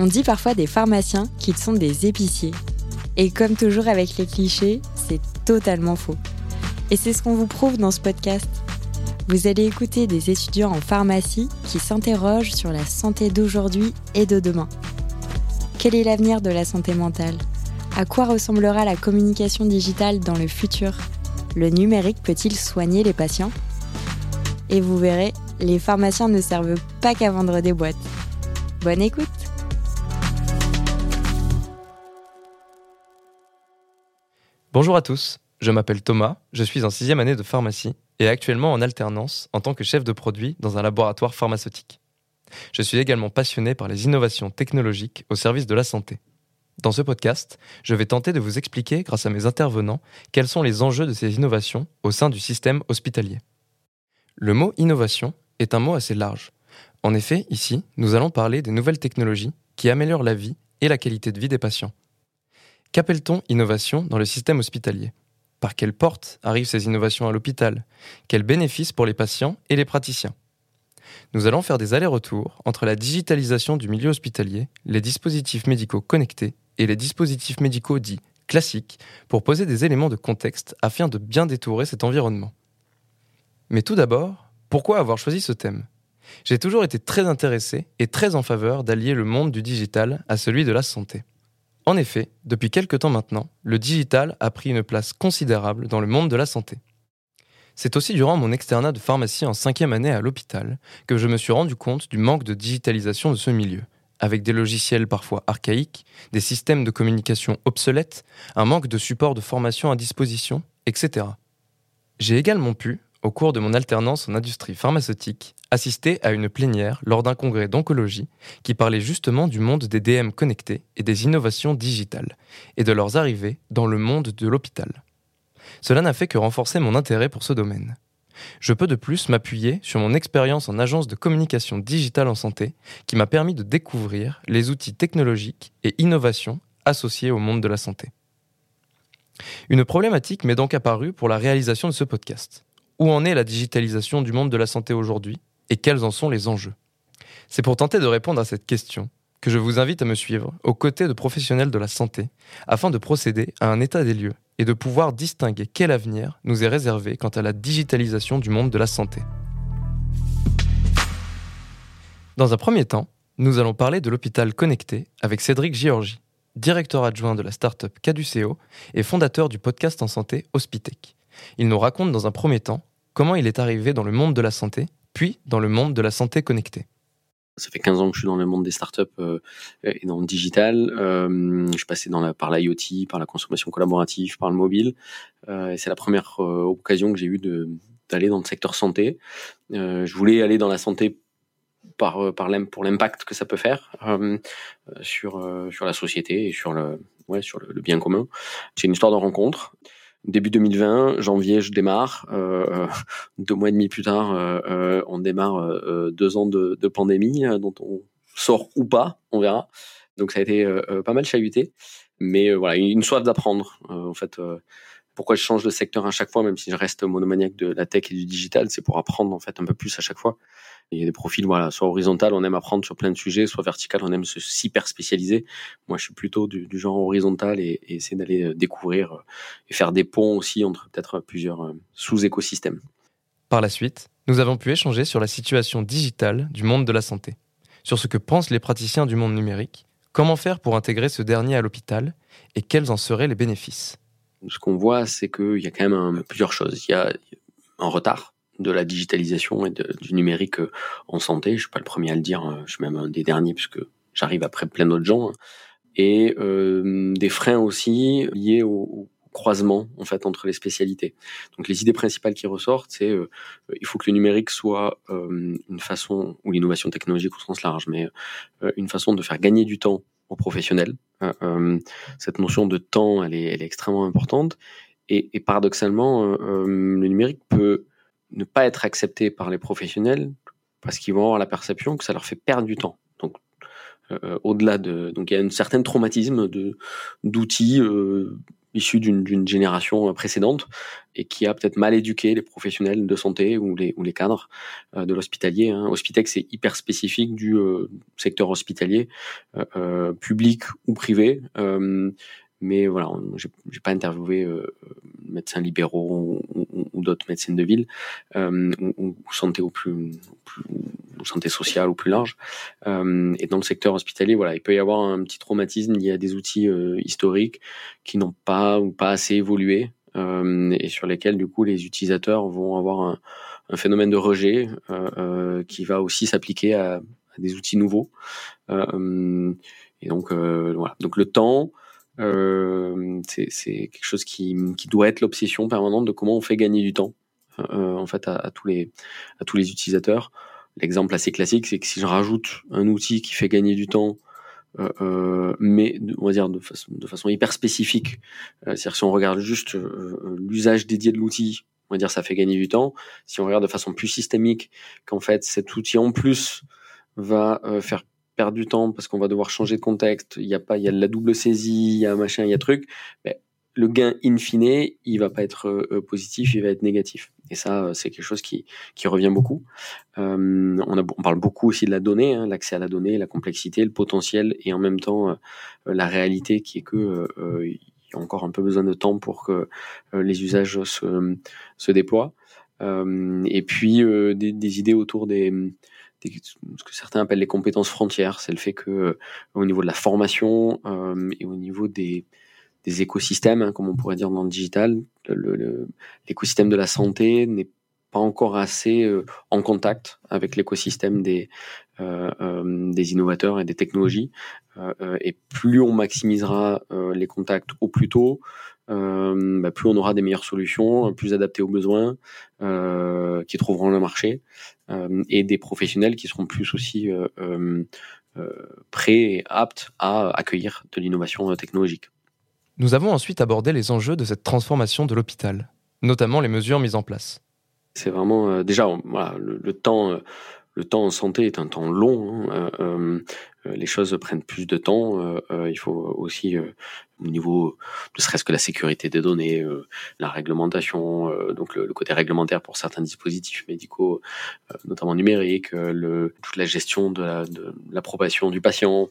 On dit parfois des pharmaciens qu'ils sont des épiciers. Et comme toujours avec les clichés, c'est totalement faux. Et c'est ce qu'on vous prouve dans ce podcast. Vous allez écouter des étudiants en pharmacie qui s'interrogent sur la santé d'aujourd'hui et de demain. Quel est l'avenir de la santé mentale? À quoi ressemblera la communication digitale dans le futur? Le numérique peut-il soigner les patients? Et vous verrez, les pharmaciens ne servent pas qu'à vendre des boîtes. Bonne écoute Bonjour à tous, je m'appelle Thomas, je suis en sixième année de pharmacie et actuellement en alternance en tant que chef de produit dans un laboratoire pharmaceutique. Je suis également passionné par les innovations technologiques au service de la santé. Dans ce podcast, je vais tenter de vous expliquer, grâce à mes intervenants, quels sont les enjeux de ces innovations au sein du système hospitalier. Le mot innovation est un mot assez large. En effet, ici, nous allons parler des nouvelles technologies qui améliorent la vie et la qualité de vie des patients. Qu'appelle-t-on innovation dans le système hospitalier? Par quelle porte arrivent ces innovations à l'hôpital? Quels bénéfices pour les patients et les praticiens? Nous allons faire des allers-retours entre la digitalisation du milieu hospitalier, les dispositifs médicaux connectés et les dispositifs médicaux dits classiques pour poser des éléments de contexte afin de bien détourer cet environnement. Mais tout d'abord, pourquoi avoir choisi ce thème? J'ai toujours été très intéressé et très en faveur d'allier le monde du digital à celui de la santé. En effet, depuis quelque temps maintenant, le digital a pris une place considérable dans le monde de la santé. C'est aussi durant mon externat de pharmacie en cinquième année à l'hôpital que je me suis rendu compte du manque de digitalisation de ce milieu, avec des logiciels parfois archaïques, des systèmes de communication obsolètes, un manque de support de formation à disposition, etc. J'ai également pu, au cours de mon alternance en industrie pharmaceutique, assister à une plénière lors d'un congrès d'oncologie qui parlait justement du monde des DM connectés et des innovations digitales, et de leurs arrivées dans le monde de l'hôpital. Cela n'a fait que renforcer mon intérêt pour ce domaine. Je peux de plus m'appuyer sur mon expérience en agence de communication digitale en santé qui m'a permis de découvrir les outils technologiques et innovations associés au monde de la santé. Une problématique m'est donc apparue pour la réalisation de ce podcast. Où en est la digitalisation du monde de la santé aujourd'hui et quels en sont les enjeux? C'est pour tenter de répondre à cette question que je vous invite à me suivre aux côtés de professionnels de la santé afin de procéder à un état des lieux et de pouvoir distinguer quel avenir nous est réservé quant à la digitalisation du monde de la santé. Dans un premier temps, nous allons parler de l'hôpital connecté avec Cédric Giorgi, directeur adjoint de la start-up Caduceo et fondateur du podcast en santé Hospitech. Il nous raconte dans un premier temps comment il est arrivé dans le monde de la santé, puis dans le monde de la santé connectée. Ça fait 15 ans que je suis dans le monde des startups euh, et dans le digital. Euh, je suis passé par l'IoT, par la consommation collaborative, par le mobile. Euh, et c'est la première occasion que j'ai eue d'aller dans le secteur santé. Je voulais aller dans la santé par, pour l'impact que ça peut faire sur, la société et sur le, le bien commun. C'est une histoire de rencontre début 2020, janvier, je démarre. Euh, deux mois et demi plus tard, euh, euh on démarre euh, deux ans de, de pandémie euh, dont on sort ou pas, on verra. Donc ça a été pas mal chahuté, mais voilà, une soif d'apprendre. en fait, pourquoi je change de secteur à chaque fois, même si je reste monomaniaque de la tech et du digital, c'est pour apprendre en fait un peu plus à chaque fois. Il y a des profils, voilà, soit horizontal, on aime apprendre sur plein de sujets, soit vertical, on aime se hyper spécialiser. Moi, je suis plutôt du, du genre horizontal et, et essayer d'aller euh, découvrir euh, et faire des ponts aussi entre peut-être plusieurs euh, sous-écosystèmes. Par la suite, nous avons pu échanger sur la situation digitale du monde de la santé, sur ce que pensent les praticiens du monde numérique, comment faire pour intégrer ce dernier à l'hôpital et quels en seraient les bénéfices. Ce qu'on voit, c'est qu'il y a quand même plusieurs choses. Il y a un retard de la digitalisation et du numérique euh, en santé. Je suis pas le premier à le dire, euh, je suis même un des derniers puisque j'arrive après plein d'autres gens. Hein. Et euh, des freins aussi liés au, croisement en fait entre les spécialités. Donc les idées principales qui ressortent, c'est euh, il faut que le numérique soit euh, une façon ou l'innovation technologique au sens large, mais une façon de faire gagner du temps aux professionnels. cette notion de temps, elle est, extrêmement importante. Et, paradoxalement, le numérique peut ne pas être acceptés par les professionnels parce qu'ils vont avoir la perception que ça leur fait perdre du temps. Donc, au-delà de donc il y a un certain traumatisme de d'outils issu d'une génération précédente et qui a peut-être mal éduqué les professionnels de santé ou les, cadres euh, de l'hospitalier. Hein. Hospitec, c'est hyper spécifique du euh, secteur hospitalier, euh, public ou privé mais voilà, j'ai pas interviewé euh, médecins libéraux ou, d'autres médecins de ville euh, ou, santé au plus, ou santé sociale au plus large. Euh, et dans le secteur hospitalier, voilà, il peut y avoir un petit traumatisme. Y a des outils euh, historiques qui n'ont pas ou pas assez évolué et sur lesquels du coup les utilisateurs vont avoir un, un phénomène de rejet qui va aussi s'appliquer à, à, des outils nouveaux. et donc voilà, donc le temps. Euh, c'est quelque chose qui, qui doit être l'obsession permanente de comment on fait gagner du temps euh, en fait à, tous les à tous les utilisateurs. L'exemple assez classique, c'est que si je rajoute un outil qui fait gagner du temps, euh, euh mais on va dire de façon, de façon hyper spécifique, euh, c'est-à-dire si on regarde juste euh, l'usage dédié de l'outil, on va dire ça fait gagner du temps. Si on regarde de façon plus systémique, qu'en fait cet outil en plus va faire perdre du temps parce qu'on va devoir changer de contexte, il y a pas, il y a la double saisie, il y a machin, il y a truc, mais le gain in fine, il va pas être euh, positif, il va être négatif. Et ça, euh, c'est quelque chose qui, revient beaucoup. Euh, on, a, on parle beaucoup aussi de la donnée, hein, l'accès à la donnée, la complexité, le potentiel, et en même temps la réalité qui est que il y a encore un peu besoin de temps pour que les usages se, déploient. et puis des, idées autour des ce que certains appellent les compétences frontières. C'est le fait que euh, au niveau de la formation euh, et au niveau des, écosystèmes, hein, comme on pourrait dire dans le digital, l'écosystème de la santé n'est pas encore assez euh, en contact avec l'écosystème des, des innovateurs et des technologies. et plus on maximisera les contacts au plus tôt, bah, plus on aura des meilleures solutions, plus adaptées aux besoins, qui trouveront le marché, et des professionnels qui seront plus aussi prêts et aptes à accueillir de l'innovation technologique. Nous avons ensuite abordé les enjeux de cette transformation de l'hôpital, notamment les mesures mises en place. C'est vraiment déjà voilà, le, temps le temps en santé est un temps long. Hein, euh, euh, les choses prennent plus de temps. Euh, il faut aussi, au niveau, ne serait-ce que la sécurité des données, la réglementation, donc le, côté réglementaire pour certains dispositifs médicaux, notamment numériques, toute la gestion de l'approbation du patient.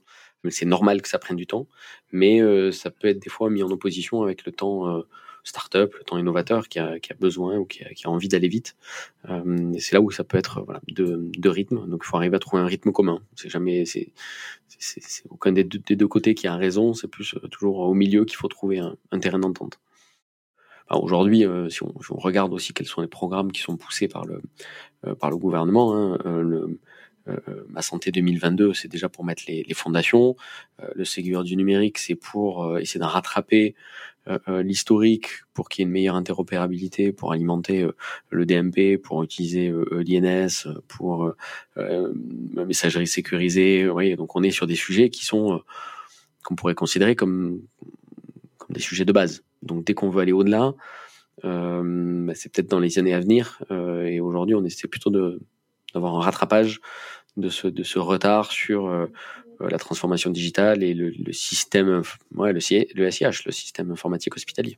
C'est normal que ça prenne du temps, mais ça peut être des fois mis en opposition avec le temps start-up, le temps innovateur qui a, qui a besoin ou qui a, qui a envie d'aller vite. Euh, c'est là où ça peut être voilà, de, de rythme. Donc il faut arriver à trouver un rythme commun. C'est jamais, c'est, aucun des deux, des deux, côtés qui a raison. C'est plus euh, toujours au milieu qu'il faut trouver un, un terrain d'entente. Aujourd'hui, euh, si, si, on, regarde aussi quels sont les programmes qui sont poussés par le, euh, par le gouvernement, hein, euh, le, Ma Santé 2022, c'est déjà pour mettre les, les fondations. le Ségur du numérique, c'est pour essayer de rattraper euh, euh, l'historique pour qu'il y ait une meilleure interopérabilité, pour alimenter euh, le DMP, pour utiliser l'INS, pour la messagerie sécurisée. Oui, donc on est sur des sujets qui sont qu'on pourrait considérer comme comme des sujets de base. Donc dès qu'on veut aller au-delà, euh, bah, c'est peut-être dans les années à venir. Euh, et aujourd'hui, on essaie plutôt de d'avoir un rattrapage de ce de ce retard sur euh, la transformation digitale et le, système, système informatique hospitalier.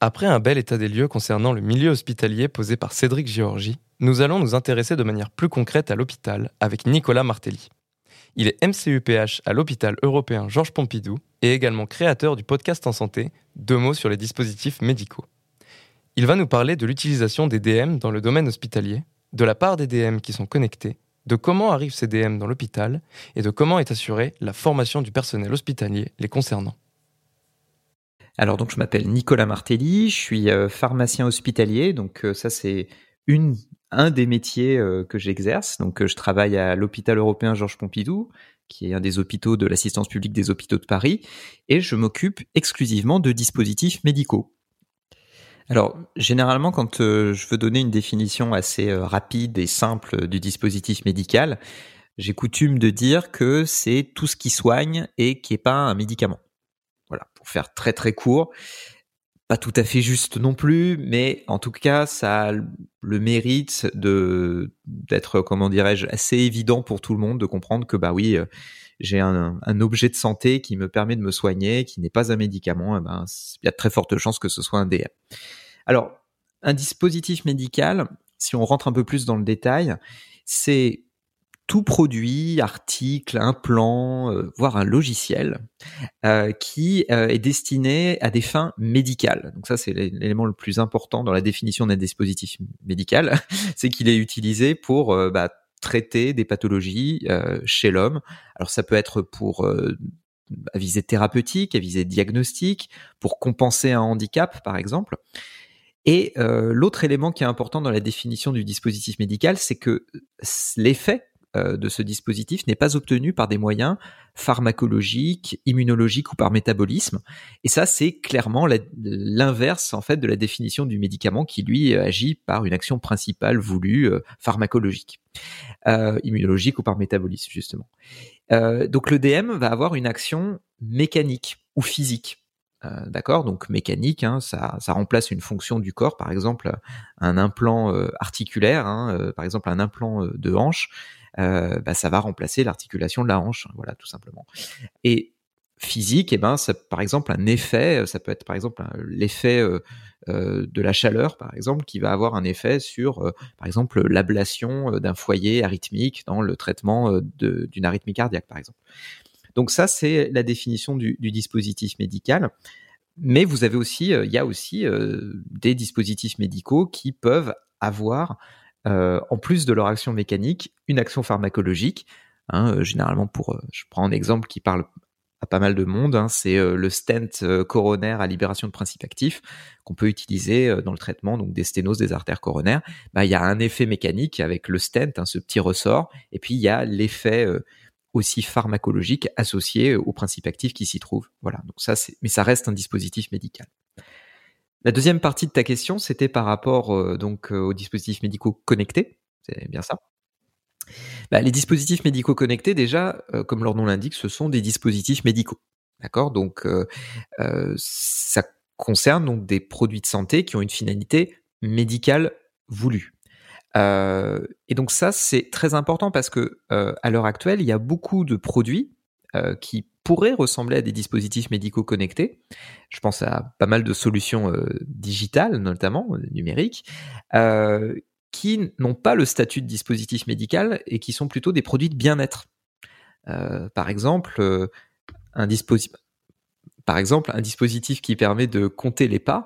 Après un bel état des lieux concernant le milieu hospitalier posé par Cédric Giorgi, nous allons nous intéresser de manière plus concrète à l'hôpital avec Nicolas Martelly. Il est MCUPH à l'hôpital européen Georges Pompidou et également créateur du podcast en santé Deux mots sur les dispositifs médicaux. Il va nous parler de l'utilisation des DM dans le domaine hospitalier, de la part des DM qui sont connectés de comment arrivent ces DM dans l'hôpital et de comment est assurée la formation du personnel hospitalier les concernant. Alors donc je m'appelle Nicolas Martelly, je suis euh, pharmacien hospitalier, donc euh, ça c'est un des métiers euh, que j'exerce. Donc je travaille à l'hôpital européen Georges Pompidou, qui est un des hôpitaux de l'assistance publique des hôpitaux de Paris, et je m'occupe exclusivement de dispositifs médicaux. Alors, généralement, quand euh, je veux donner une définition assez euh, rapide et simple du dispositif médical, j'ai coutume de dire que c'est tout ce qui soigne et qui n'est pas un médicament. Voilà, pour faire très très court. pas tout à fait juste non plus, mais en tout cas, ça a le mérite d'être, comment dirais-je, assez évident pour tout le monde de comprendre que bah oui, euh, j'ai un, objet de santé qui me permet de me soigner, qui n'est pas un médicament, eh ben il y a de très fortes chances que ce soit un DM. Alors, un dispositif médical, si on rentre un peu plus dans le détail, c'est tout produit, article, implant, euh, voire un logiciel euh, qui euh, est destiné à des fins médicales. Donc ça, c'est l'élément le plus important dans la définition d'un dispositif médical, c'est qu'il est utilisé pour bah, traiter des pathologies chez l'homme. Alors ça peut être pour à visée thérapeutique, à visée diagnostique, pour compenser un handicap, par exemple. Et l'autre élément qui est important dans la définition du dispositif médical, c'est que l'effet euh, de ce dispositif n'est pas obtenu par des moyens pharmacologiques, immunologiques ou par métabolisme. Et ça, c'est clairement l'inverse en fait de la définition du médicament qui lui agit par une action principale voulue euh, pharmacologique, euh, immunologique ou par métabolisme justement. donc le DM va avoir une action mécanique ou physique. D'accord, donc mécanique, hein, ça, ça, remplace une fonction du corps, par exemple un implant articulaire, hein, par exemple un implant de hanche, euh, bah, ça va remplacer l'articulation de la hanche, hein, voilà, tout simplement. Et physique, eh ben, ça, par exemple, un effet, euh, ça peut être par exemple l'effet euh, de la chaleur, par exemple, qui va avoir un effet sur, par exemple, l'ablation d'un foyer arythmique dans le traitement d'une arythmie cardiaque, par exemple. Donc ça, c'est la définition du, du, dispositif médical. Mais vous avez aussi, il y a aussi des dispositifs médicaux qui peuvent avoir euh, en plus de leur action mécanique, une action pharmacologique. Hein, euh, généralement, pour, euh, je prends un exemple qui parle à pas mal de monde, hein, c'est le stent coronaire à libération de principes actifs qu'on peut utiliser dans le traitement donc des sténoses des artères coronaires. Bah, il y a un effet mécanique avec le stent, hein, ce petit ressort, et puis il y a l'effet aussi pharmacologique associé aux principes actifs qui s'y trouvent. Voilà. Donc ça, mais ça reste un dispositif médical. La deuxième partie de ta question, c'était par rapport euh, donc euh, aux dispositifs médicaux connectés. C'est bien ça. Bah, les dispositifs médicaux connectés, déjà, euh, comme leur nom l'indique, ce sont des dispositifs médicaux. D'accord? Donc, ça concerne des produits de santé qui ont une finalité médicale voulue. et donc ça, c'est très important parce que à l'heure actuelle, il y a beaucoup de produits qui pourraient ressembler à des dispositifs médicaux connectés. Je pense à pas mal de solutions euh, digitales, notamment euh, numériques, euh, qui n'ont pas le statut de dispositif médical et qui sont plutôt des produits de bien-être. par exemple, un dispositif. Qui permet de compter les pas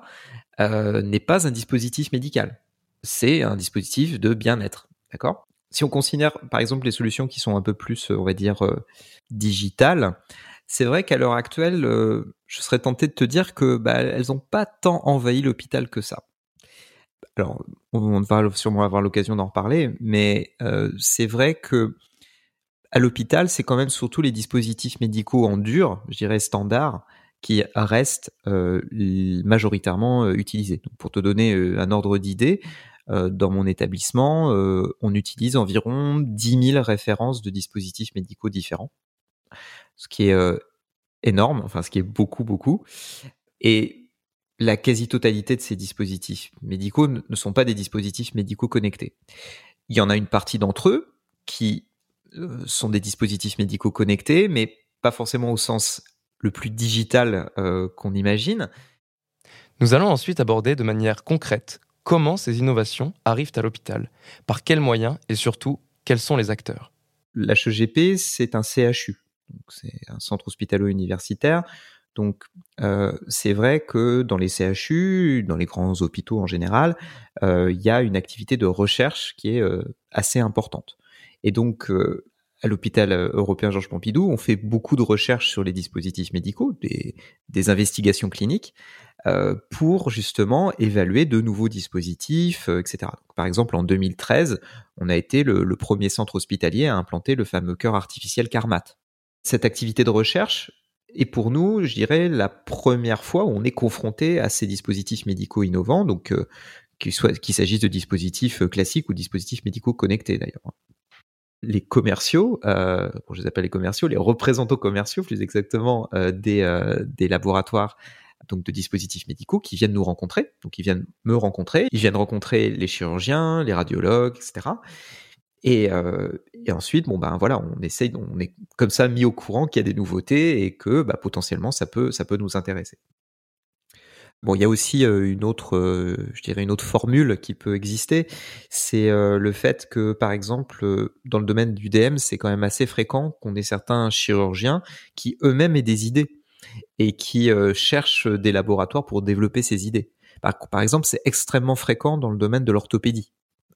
n'est pas un dispositif médical. C'est un dispositif de bien-être. D'accord? Si on considère, par exemple, les solutions qui sont un peu plus, on va dire, digitales, c'est vrai qu'à l'heure actuelle, euh, je serais tenté de te dire que bah, elles n'ont pas tant envahi l'hôpital que ça. Alors, on va sûrement avoir l'occasion d'en reparler, mais euh, c'est vrai que à l'hôpital, c'est quand même surtout les dispositifs médicaux en dur, je dirais standard, qui restent euh, majoritairement utilisés. pour te donner un ordre d'idée, dans mon établissement, on utilise environ 10 000 références de dispositifs médicaux différents ce qui est euh, énorme, enfin ce qui est beaucoup, beaucoup. Et la quasi-totalité de ces dispositifs médicaux ne sont pas des dispositifs médicaux connectés. Il y en a une partie d'entre eux qui euh, sont des dispositifs médicaux connectés, mais pas forcément au sens le plus digital euh, qu'on imagine. Nous allons ensuite aborder de manière concrète comment ces innovations arrivent à l'hôpital, par quels moyens et surtout quels sont les acteurs. L'HEGP, c'est un CHU, c'est un centre hospitalo-universitaire. Donc euh, c'est vrai que dans les CHU, dans les grands hôpitaux en général, euh, il y a une activité de recherche qui est euh, assez importante. Et donc à l'hôpital européen Georges Pompidou, on fait beaucoup de recherches sur les dispositifs médicaux, des, investigations cliniques, pour justement évaluer de nouveaux dispositifs, etc. par exemple, en 2013, on a été le, le, premier centre hospitalier à implanter le fameux cœur artificiel Carmat cette activité de recherche est pour nous, je dirais, la première fois où on est confronté à ces dispositifs médicaux innovants, donc euh, qu'il s'agisse de dispositifs euh, classiques ou dispositifs médicaux connectés d'ailleurs. Les commerciaux, euh, je les appelle les commerciaux, les représentants commerciaux plus exactement des, des laboratoires donc de dispositifs médicaux qui viennent nous rencontrer, donc ils viennent me rencontrer, ils viennent rencontrer les chirurgiens, les radiologues, etc. Et, euh, et, ensuite, bon ben voilà, on essaye, on est comme ça mis au courant qu'il y a des nouveautés et que bah, potentiellement ça peut, ça peut nous intéresser. Bon, il y a aussi euh, une autre, euh, je dirais une autre formule qui peut exister, c'est euh, le fait que, par exemple, dans le domaine du DM, c'est quand même assez fréquent qu'on ait certains chirurgiens qui eux-mêmes aient des idées et qui cherchent des laboratoires pour développer ces idées. Par, par exemple, c'est extrêmement fréquent dans le domaine de l'orthopédie.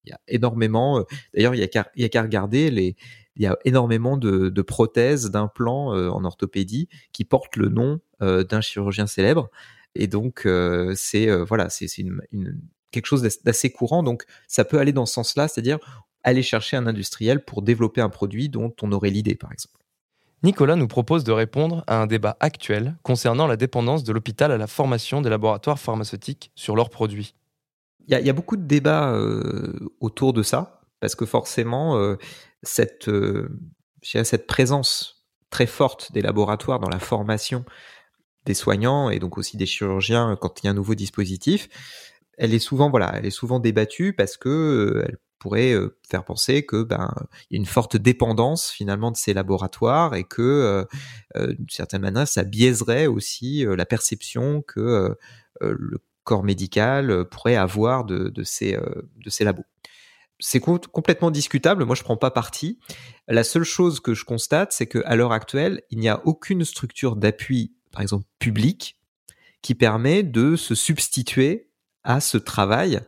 Il y a énormément, d'ailleurs, il y a qu'à regarder il y a énormément de, prothèses, d'implants en orthopédie qui portent le nom d'un chirurgien célèbre et donc, euh, c'est euh, voilà, c'est quelque chose d'assez courant. Donc, ça peut aller dans ce sens-là, c'est-à-dire aller chercher un industriel pour développer un produit dont on aurait l'idée, par exemple. Nicolas nous propose de répondre à un débat actuel concernant la dépendance de l'hôpital à la formation des laboratoires pharmaceutiques sur leurs produits. Il y, a beaucoup de débats euh, autour de ça, parce que forcément, cette, cette présence très forte des laboratoires dans la formation des soignants et donc aussi des chirurgiens quand il y a un nouveau dispositif, elle est souvent voilà, elle est souvent débattue parce que euh, elle pourrait euh, faire penser que ben y a une forte dépendance finalement de ces laboratoires et que euh, d'une certaine manière ça biaiserait aussi la perception que le corps médical pourrait avoir de, de ces labos. C'est complètement discutable. Moi, je prends pas parti. La seule chose que je constate, c'est qu'à l'heure actuelle, il n'y a aucune structure d'appui par exemple public, qui permet de se substituer à ce travail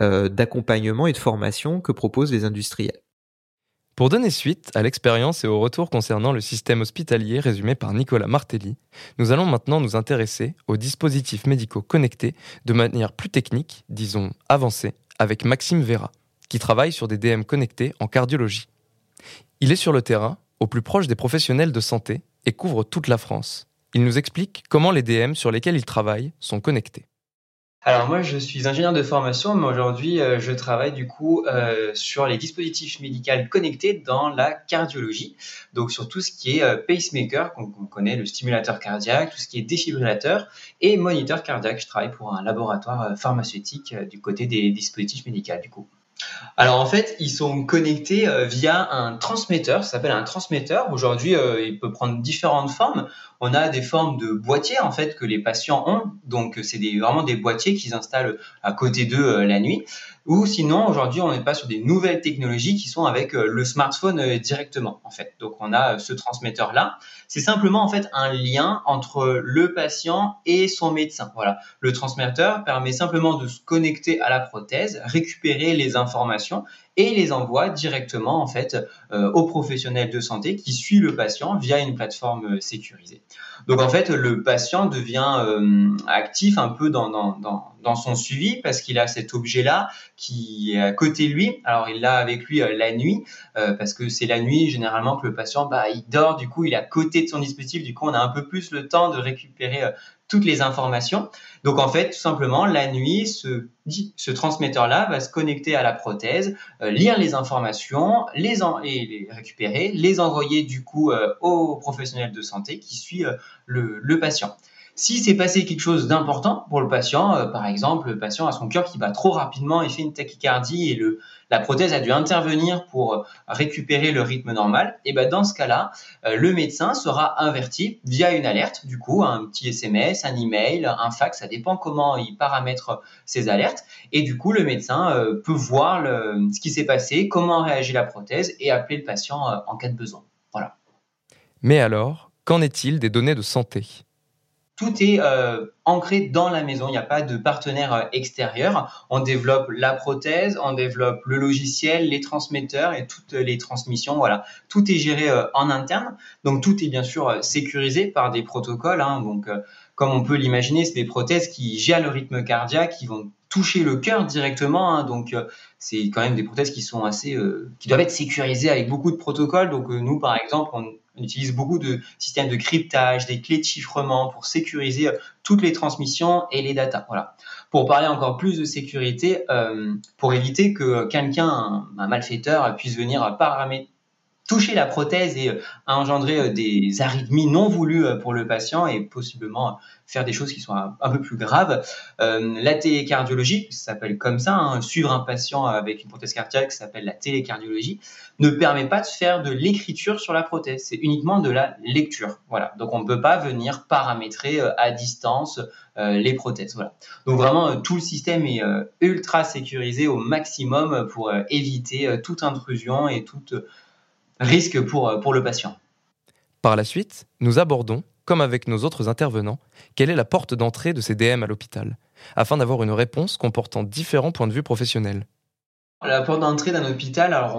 euh, d'accompagnement et de formation que proposent les industriels. Pour donner suite à l'expérience et au retour concernant le système hospitalier résumé par Nicolas Martelly, nous allons maintenant nous intéresser aux dispositifs médicaux connectés de manière plus technique, disons avancée, avec Maxime Vera, qui travaille sur des DM connectés en cardiologie. Il est sur le terrain, au plus proche des professionnels de santé, et couvre toute la France. Il nous explique comment les DM sur lesquels il travaille sont connectés. Alors moi, je suis ingénieur de formation, mais aujourd'hui, euh, je travaille du coup euh, sur les dispositifs médicaux connectés dans la cardiologie. Donc sur tout ce qui est euh, pacemaker, qu'on connaît, le stimulateur cardiaque, tout ce qui est défibrillateur et moniteur cardiaque. Je travaille pour un laboratoire pharmaceutique du côté des dispositifs médicaux du coup. Alors en fait, ils sont connectés via un transmetteur, ça s'appelle un transmetteur. Aujourd'hui, il peut prendre différentes formes on a des formes de boîtiers en fait que les patients ont. Donc c'est vraiment des boîtiers qu'ils installent à côté d'eux euh, la nuit. Ou sinon aujourd'hui on n'est pas sur des nouvelles technologies qui sont avec euh, le smartphone euh, directement en fait. Donc on a ce transmetteur là. C'est simplement en fait un lien entre le patient et son médecin. Voilà. Le transmetteur permet simplement de se connecter à la prothèse, récupérer les informations et les envoie directement en fait euh, au professionnel de santé qui suit le patient via une plateforme euh, sécurisée. Donc en fait, le patient devient euh, actif un peu dans son suivi parce qu'il a cet objet-là qui est à côté de lui. Alors il l'a avec lui la nuit parce que c'est la nuit généralement que le patient bah, il dort, du coup il est à côté de son dispositif, du coup on a un peu plus le temps de récupérer toutes les informations. Donc en fait, tout simplement, la nuit, ce, ce transmetteur-là va se connecter à la prothèse, euh, lire les informations, les, en, et les récupérer, les envoyer du coup euh, au professionnel de santé qui suit euh, le, le patient. Si c'est passé quelque chose d'important pour le patient, euh, par exemple, le patient a son cœur qui bat trop rapidement et fait une tachycardie et le, la prothèse a dû intervenir pour euh, récupérer le rythme normal, et ben dans ce cas-là, euh, le médecin sera averti via une alerte, du coup, un petit SMS, un email, un fax, ça dépend comment il paramètre ces alertes, et du coup, le médecin peut voir ce qui s'est passé, comment réagit la prothèse et appeler le patient en cas de besoin. Voilà. Mais alors, qu'en est-il des données de santé? Tout est euh, ancré dans la maison. Il n'y a pas de partenaire euh, extérieur. On développe la prothèse, on développe le logiciel, les transmetteurs et toutes les transmissions. Voilà, tout est géré euh, en interne. Donc tout est bien sûr sécurisé par des protocoles. Hein. Donc comme on peut l'imaginer, c'est des prothèses qui gèrent le rythme cardiaque, qui vont toucher le cœur directement. Hein. donc c'est quand même des prothèses qui sont assez, qui doivent être sécurisées avec beaucoup de protocoles. Donc nous, par exemple, on on utilise beaucoup de systèmes de cryptage, des clés de chiffrement pour sécuriser euh, toutes les transmissions et les datas. Pour parler encore plus de sécurité, euh, pour éviter que quelqu'un, un, malfaiteur, puisse venir paramétrer toucher la prothèse et engendrer des arythmies non voulues pour le patient et possiblement faire des choses qui sont un, peu plus graves. la télécardiologie, ça s'appelle comme ça, hein, suivre un patient avec une prothèse cardiaque, ça s'appelle la télécardiologie, ne permet pas de faire de l'écriture sur la prothèse, c'est uniquement de la lecture. Voilà, donc on ne peut pas venir paramétrer à distance les prothèses. Voilà. Donc vraiment, tout le système est ultra sécurisé au maximum pour éviter toute intrusion et tout risque pour, pour le patient. Par la suite, nous abordons, comme avec nos autres intervenants, quelle est la porte d'entrée de ces DM à l'hôpital, afin d'avoir une réponse comportant différents points de vue professionnels. La porte d'entrée d'un hôpital, alors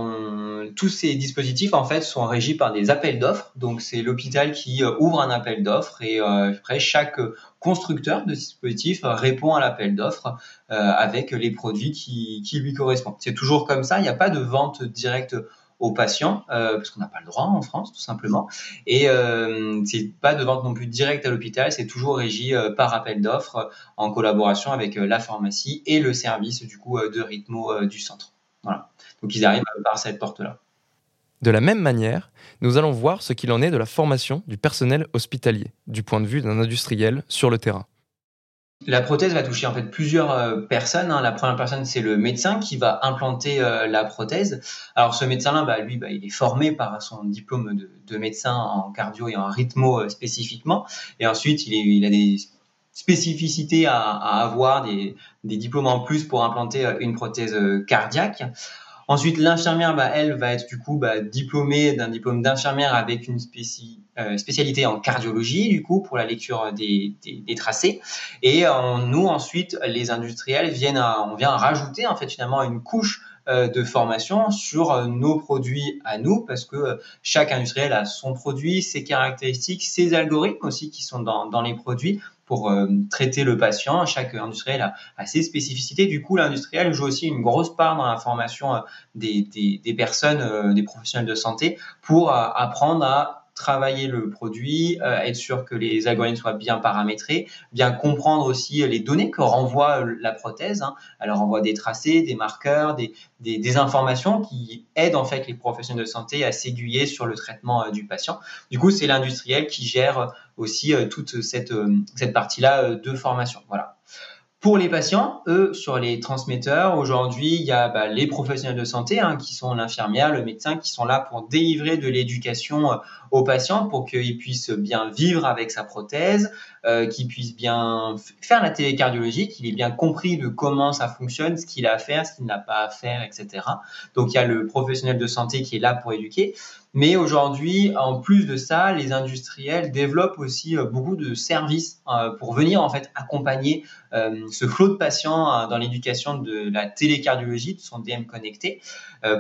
tous ces dispositifs en fait sont régis par des appels d'offres. Donc c'est l'hôpital qui euh, ouvre un appel d'offres et euh, après chaque constructeur de dispositif répond à l'appel d'offres euh, avec les produits qui, qui lui correspondent. C'est toujours comme ça. Il n'y a pas de vente directe aux patients, euh, parce qu'on n'a pas le droit en France, tout simplement. Et euh, c'est pas de vente non plus directe à l'hôpital, c'est toujours régi euh, par appel d'offres en collaboration avec la pharmacie et le service du coup de rythmo du centre. Voilà. Donc ils arrivent par cette porte-là. De la même manière, nous allons voir ce qu'il en est de la formation du personnel hospitalier, du point de vue d'un industriel sur le terrain. La prothèse va toucher en fait plusieurs euh, personnes. Hein. La première personne, c'est le médecin qui va implanter euh, la prothèse. Alors ce médecin-là, bah, lui, bah, il est formé par son diplôme de, médecin en cardio et en rythmo euh, spécifiquement. Et ensuite, il, a des spécificités à, avoir, des, diplômes en plus pour implanter une prothèse cardiaque. Ensuite, l'infirmière, bah, elle va être du coup bah, diplômée d'un diplôme d'infirmière avec une euh, spécialité en cardiologie, du coup, pour la lecture des, tracés. Et nous, ensuite, les industriels viennent, on vient rajouter en fait finalement une couche euh, de formation sur euh, nos produits à nous, parce que chaque industriel a son produit, ses caractéristiques, ses algorithmes aussi qui sont dans, dans les produits pour euh, traiter le patient. Chaque industriel a, ses spécificités. Du coup, l'industriel joue aussi une grosse part dans la formation euh, des, des, personnes, euh, des professionnels de santé, pour apprendre à travailler le produit, être sûr que les algorithmes soient bien paramétrés, bien comprendre aussi les données que renvoie la prothèse. Hein. Elle renvoie des tracés, des marqueurs, des, des, informations qui aident en fait les professionnels de santé à s'aiguiller sur le traitement du patient. Du coup, c'est l'industriel qui gère aussi euh, toute cette, euh, cette partie-là euh, de formation. Voilà. Pour les patients, eux, sur les transmetteurs, aujourd'hui, il y a bah, les professionnels de santé, hein, qui sont l'infirmière, le médecin, qui sont là pour délivrer de l'éducation aux patients pour qu'ils puissent bien vivre avec sa prothèse, euh, qu'il puisse bien faire la télécardiologie, qu'il ait bien compris de comment ça fonctionne, ce qu'il a à faire, ce qu'il n'a pas à faire, etc. Donc il y a le professionnel de santé qui est là pour éduquer. Mais aujourd'hui, en plus de ça, les industriels développent aussi euh, beaucoup de services euh, pour venir en fait accompagner euh, ce flot de patients dans l'éducation de la télécardiologie, de son DM connecté,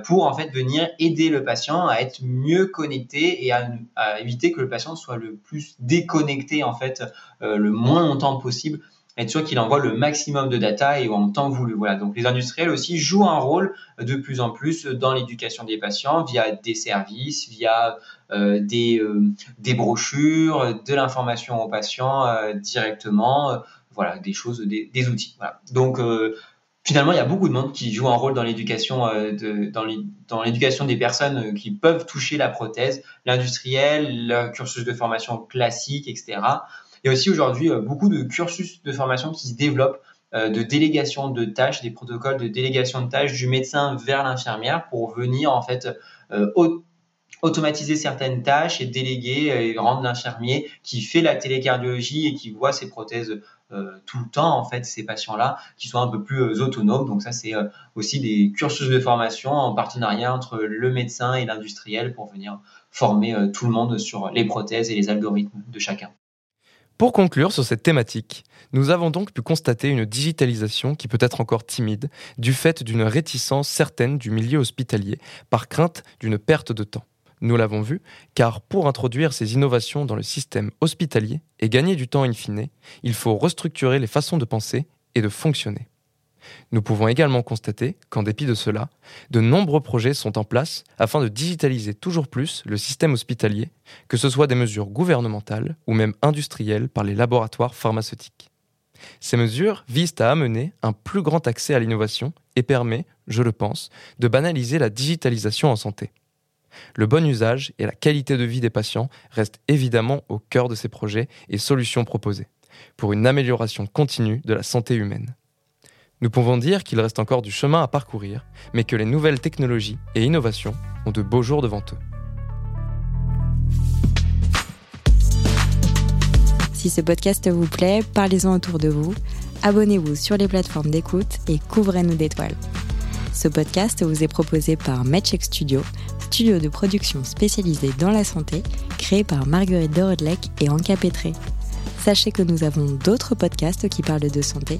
pour en fait venir aider le patient à être mieux connecté et à, à éviter que le patient soit le plus déconnecté en fait le moins longtemps possible être sûr qu'il envoie le maximum de data et en temps voulu. Voilà. Donc les industriels aussi jouent un rôle de plus en plus dans l'éducation des patients via des services, via euh, des, euh, des brochures, de l'information aux patients euh, directement, voilà, des choses, des, outils. Donc finalement, il y a beaucoup de monde qui joue un rôle dans l'éducation dans l'éducation des personnes qui peuvent toucher la prothèse, l'industriel, le cursus de formation classique, etc. Il y a aussi aujourd'hui euh, beaucoup de cursus de formation qui se développent euh, de délégation de tâches, des protocoles de délégation de tâches du médecin vers l'infirmière pour venir en fait euh, automatiser certaines tâches et déléguer et rendre l'infirmier qui fait la télécardiologie et qui voit ses prothèses tout le temps en fait ces patients-là qui soient un peu plus autonomes. Donc ça c'est aussi des cursus de formation en partenariat entre le médecin et l'industriel pour venir former tout le monde sur les prothèses et les algorithmes de chacun. Pour conclure sur cette thématique, nous avons donc pu constater une digitalisation qui peut être encore timide du fait d'une réticence certaine du milieu hospitalier par crainte d'une perte de temps. Nous l'avons vu, car pour introduire ces innovations dans le système hospitalier et gagner du temps in fine, il faut restructurer les façons de penser et de fonctionner. Nous pouvons également constater qu'en dépit de cela, de nombreux projets sont en place afin de digitaliser toujours plus le système hospitalier, que ce soit des mesures gouvernementales ou même industrielles par les laboratoires pharmaceutiques. Ces mesures visent à amener un plus grand accès à l'innovation et permet, je le pense, de banaliser la digitalisation en santé. Le bon usage et la qualité de vie des patients restent évidemment au cœur de ces projets et solutions proposées, pour une amélioration continue de la santé humaine. Nous pouvons dire qu'il reste encore du chemin à parcourir, mais que les nouvelles technologies et innovations ont de beaux jours devant eux. Si ce podcast vous plaît, parlez-en autour de vous, abonnez-vous sur les plateformes d'écoute et couvrez-nous d'étoiles. Ce podcast vous est proposé par MedCheck Studio, studio de production spécialisé dans la santé, créé par Marguerite Dorodlec et Anka Petré. Sachez que nous avons d'autres podcasts qui parlent de santé.